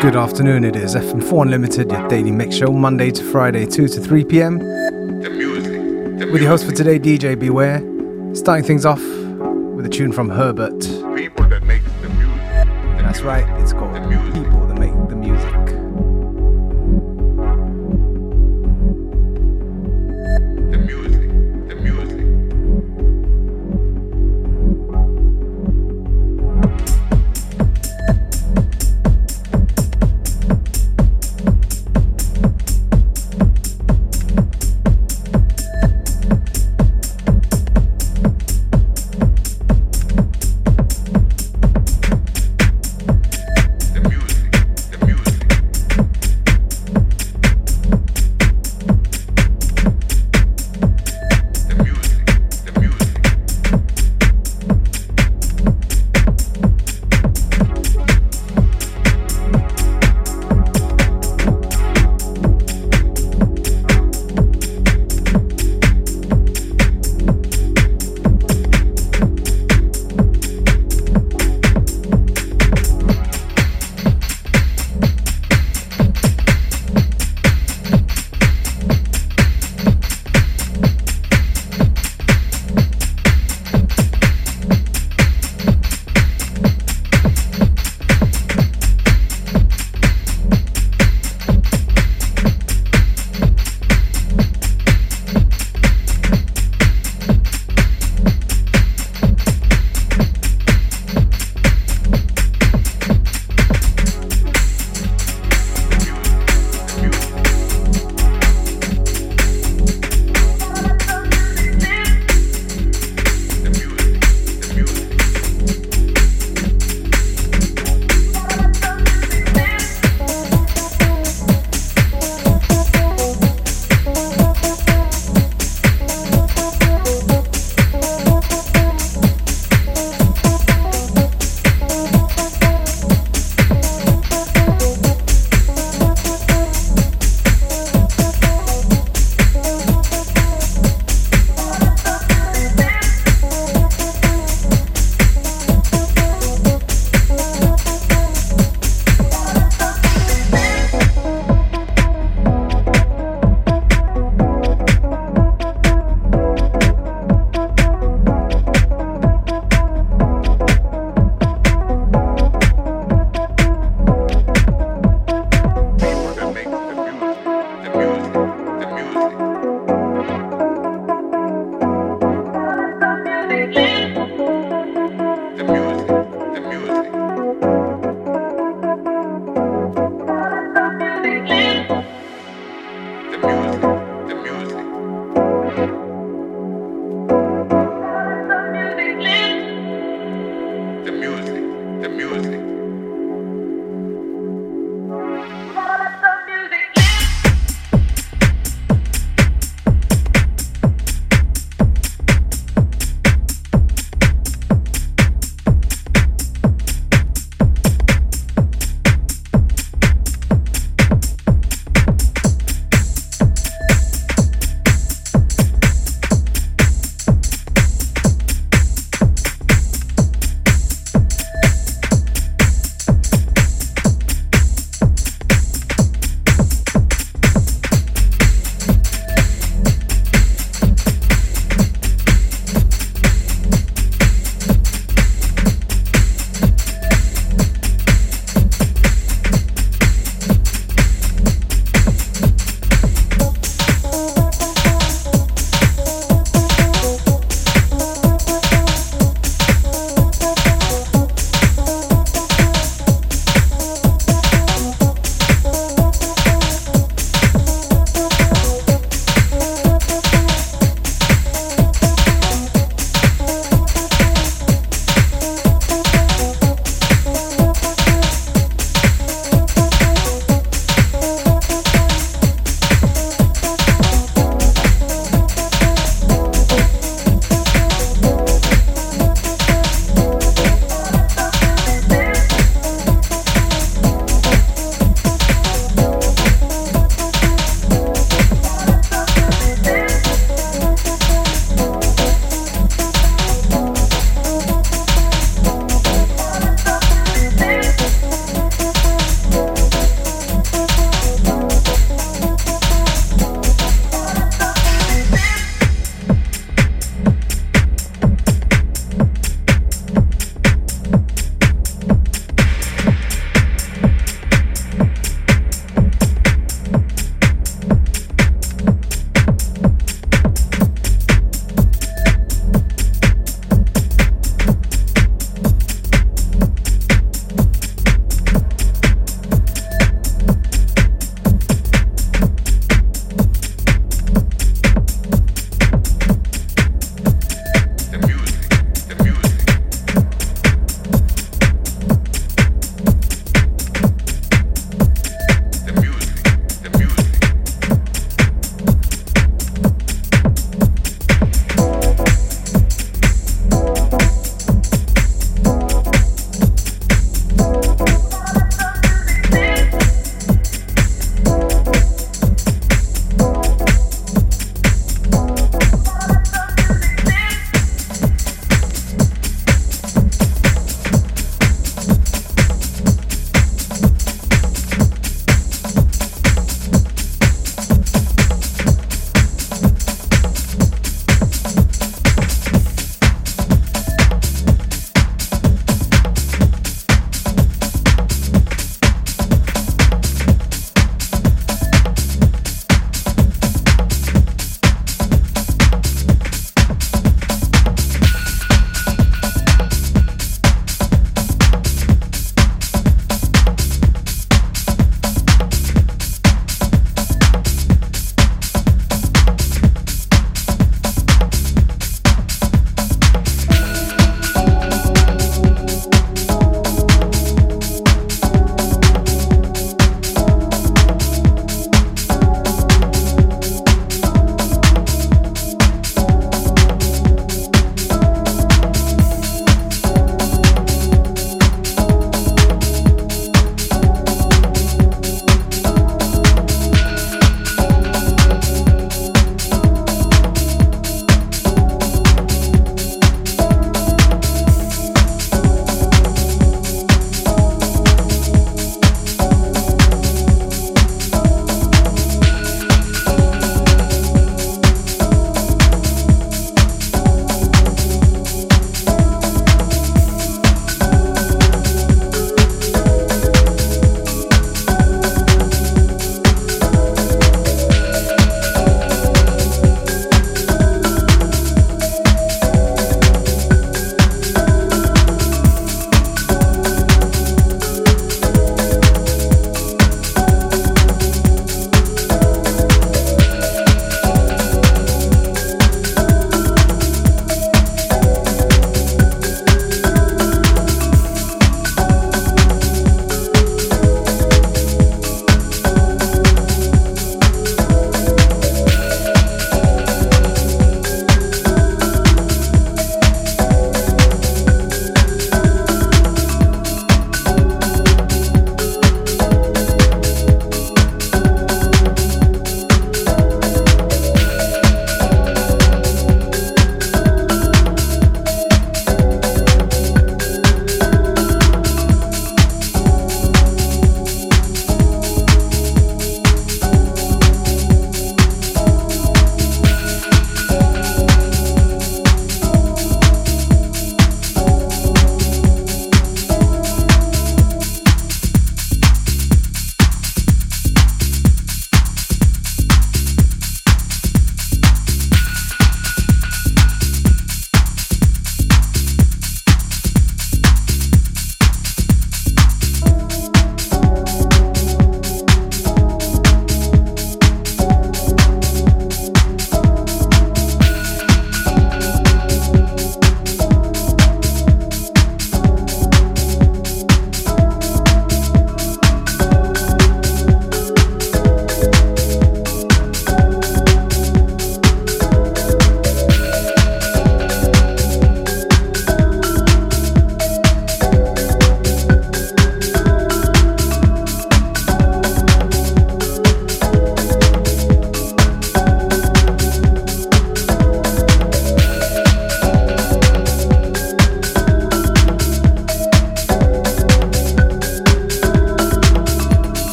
Good afternoon, it is FM4 Unlimited, your daily mix show, Monday to Friday, 2 to 3 pm. The music. The With your host for today, DJ Beware. Starting things off with a tune from Herbert. People that make the music. The That's music. right, the music, the music.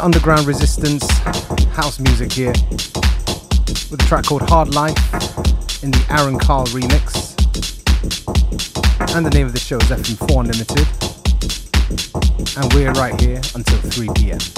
Underground resistance house music here with a track called Hard Life in the Aaron Carl remix. And the name of the show is FM4 Unlimited. And we're right here until 3 pm.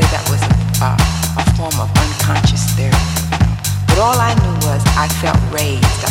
say that was a, a form of unconscious therapy. But all I knew was I felt raised.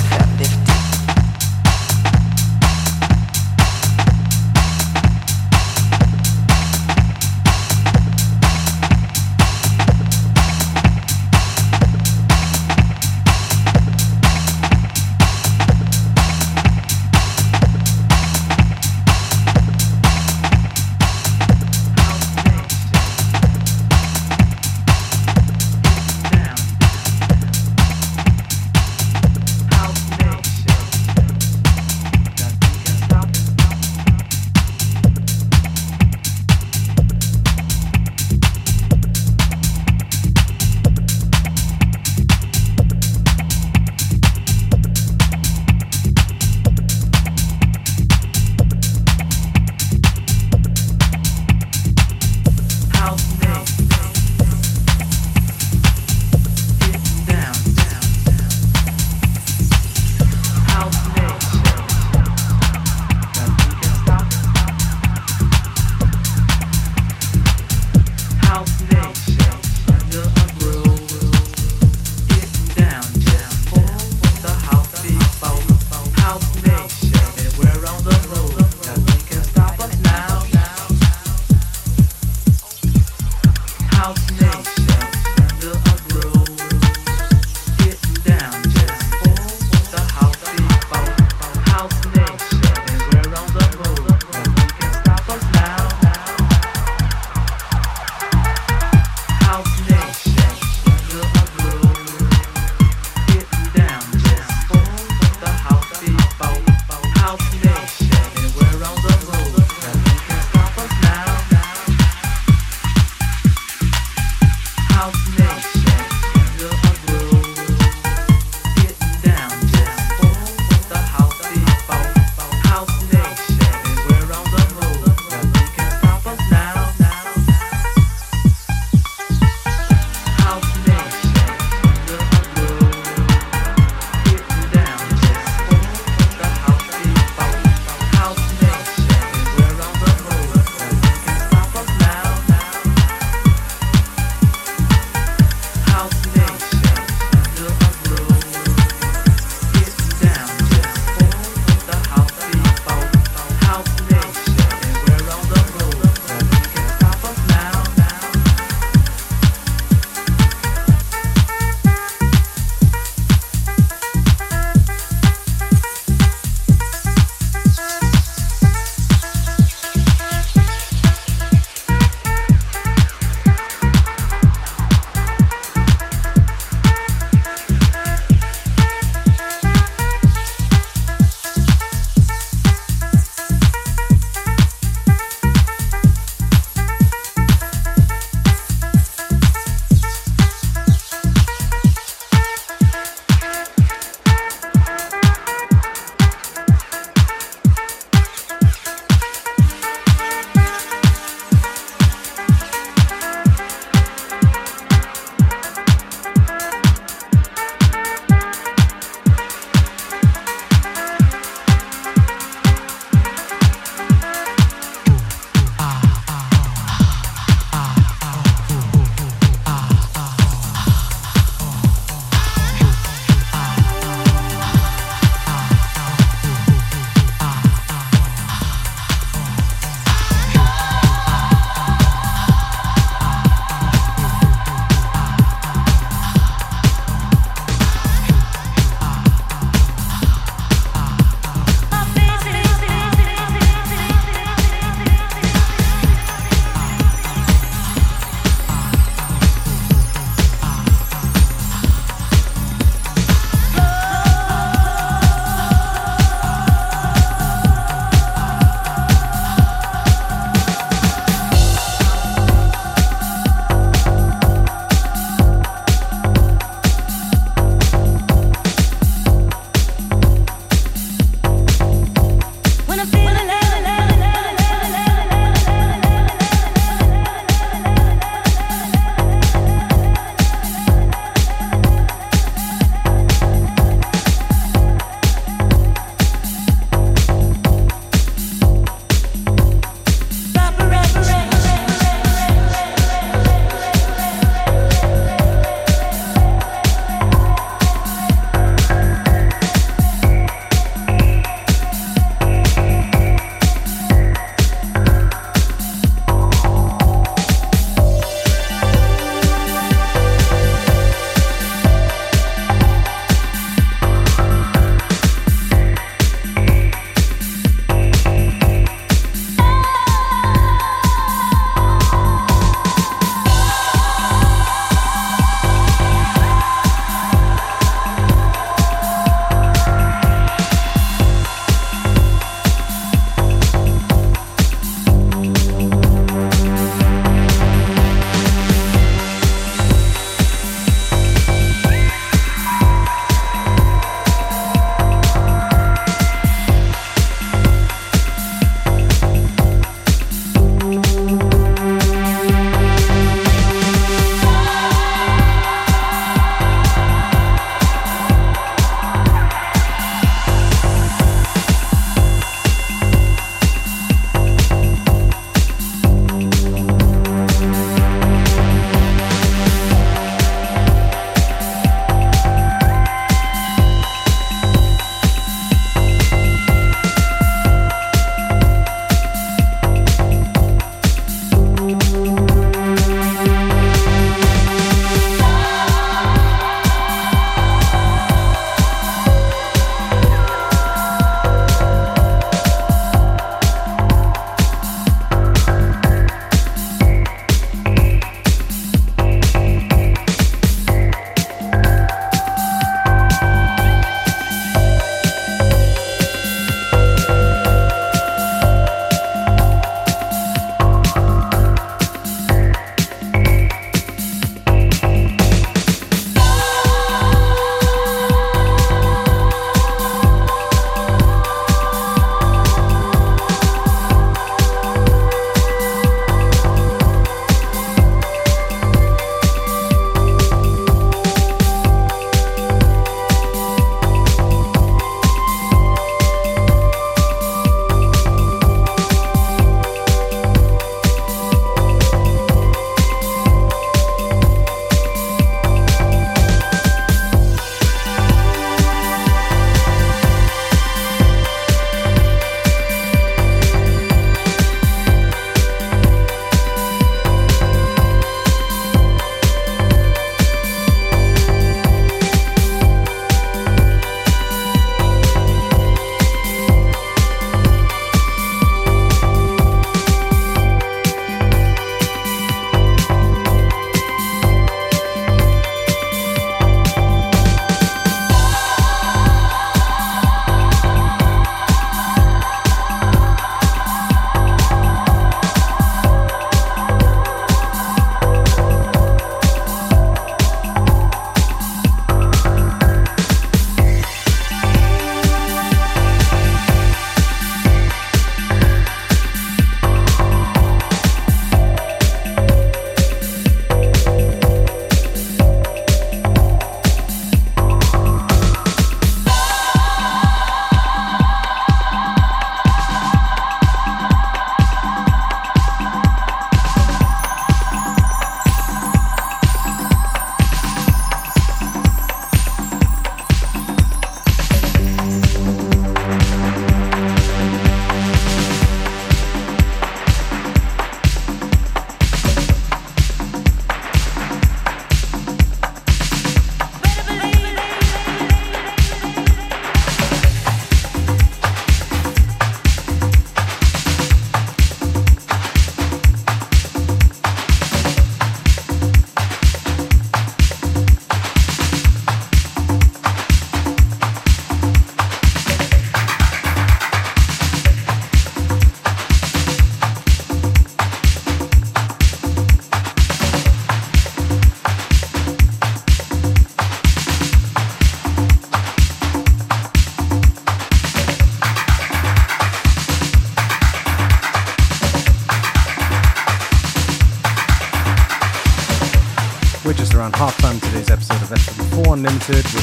FM4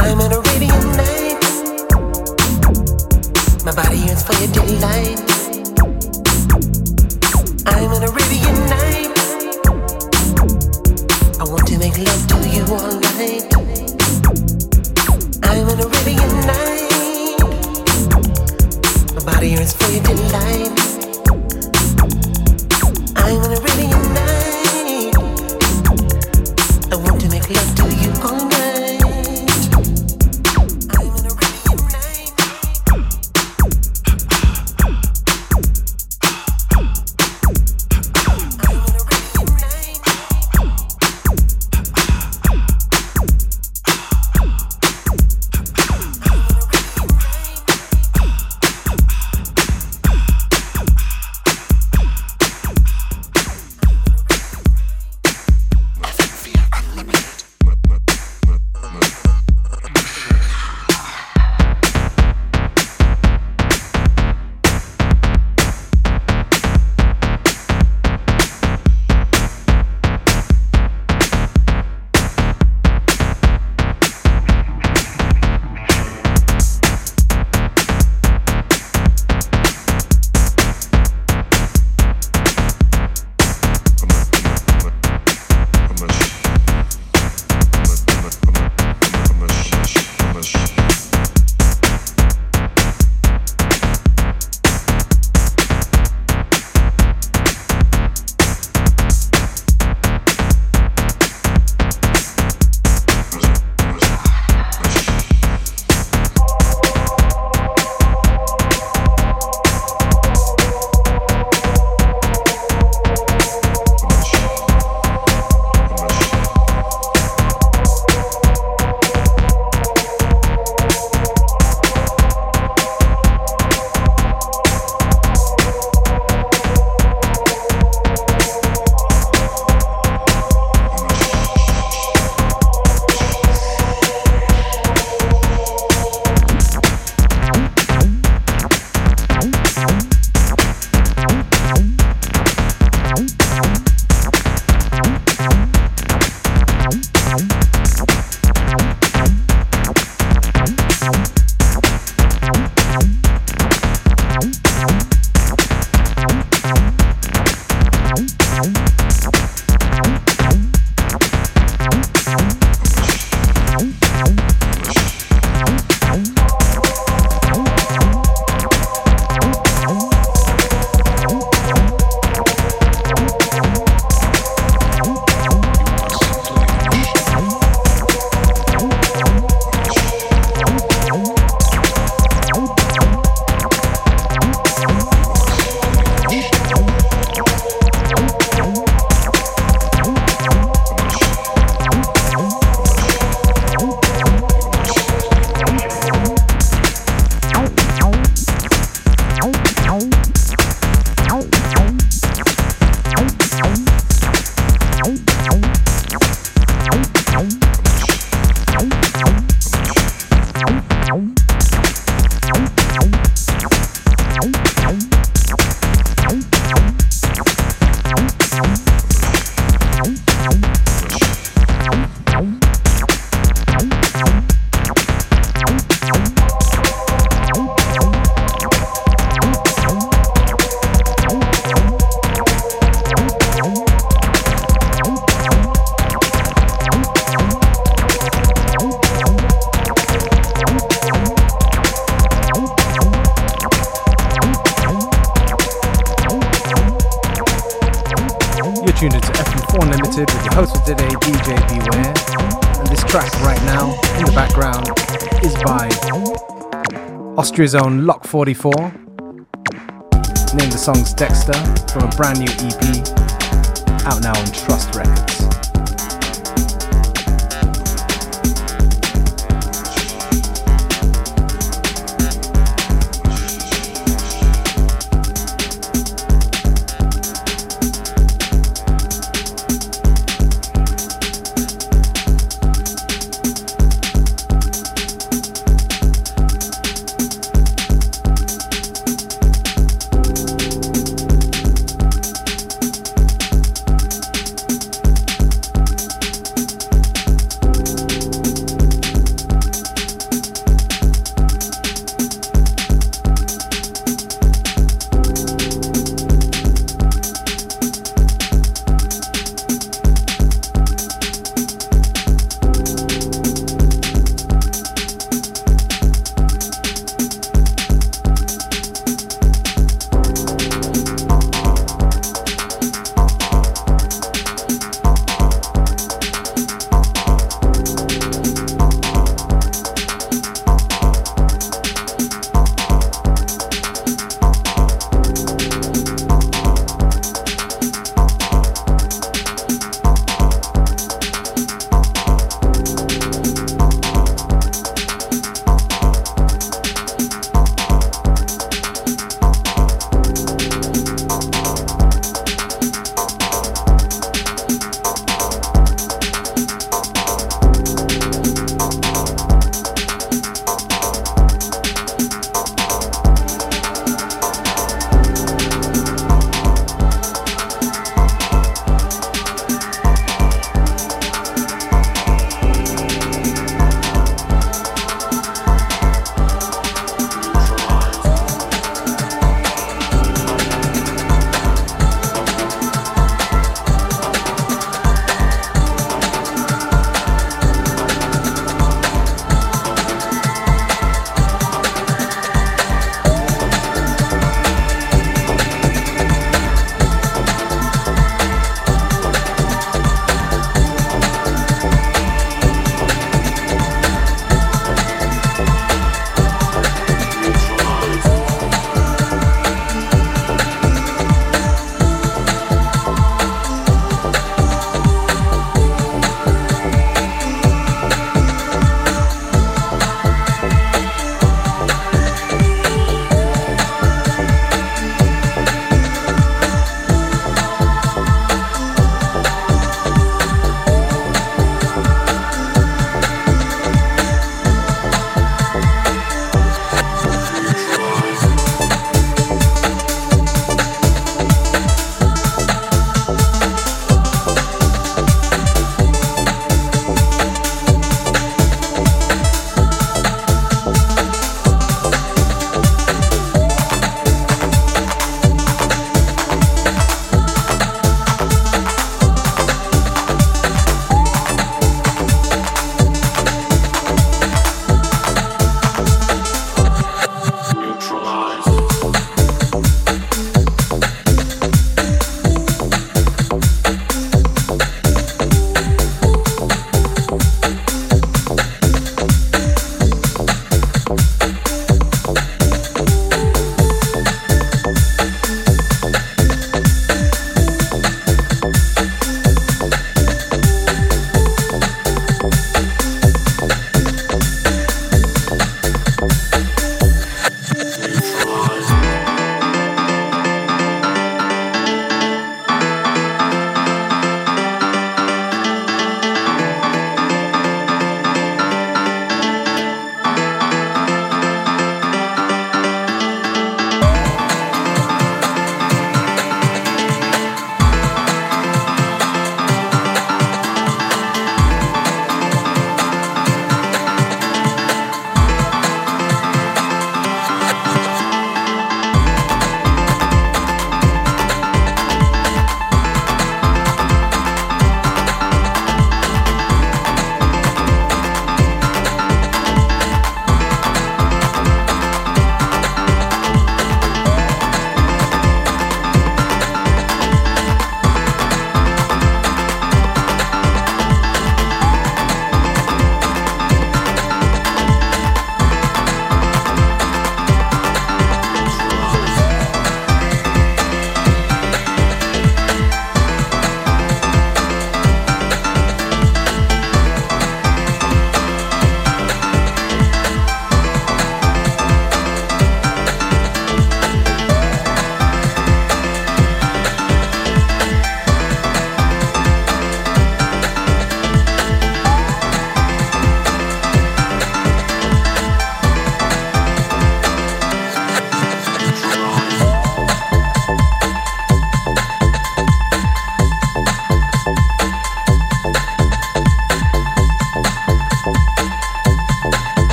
I'm an Arabian night. My body yearns for your delight. I'm an Arabian night. I want to make love to you all night. I'm an Arabian night. My body yearns for your delight. I'm an Arabian. Austria's own Lock 44. Named the song's Dexter from a brand new EP out now on Trust Records.